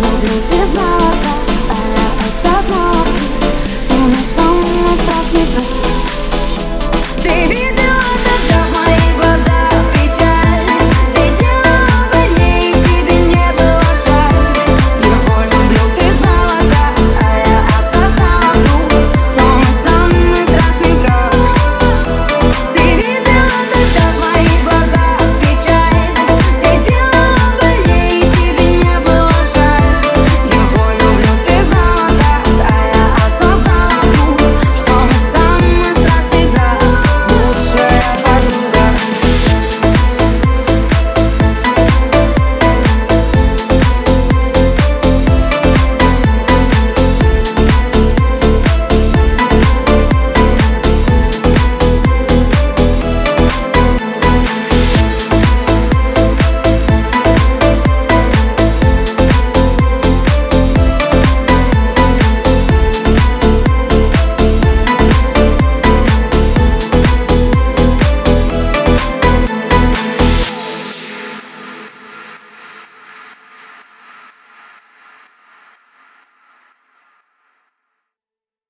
Lubię znała, a ja sam znam One są na strasznie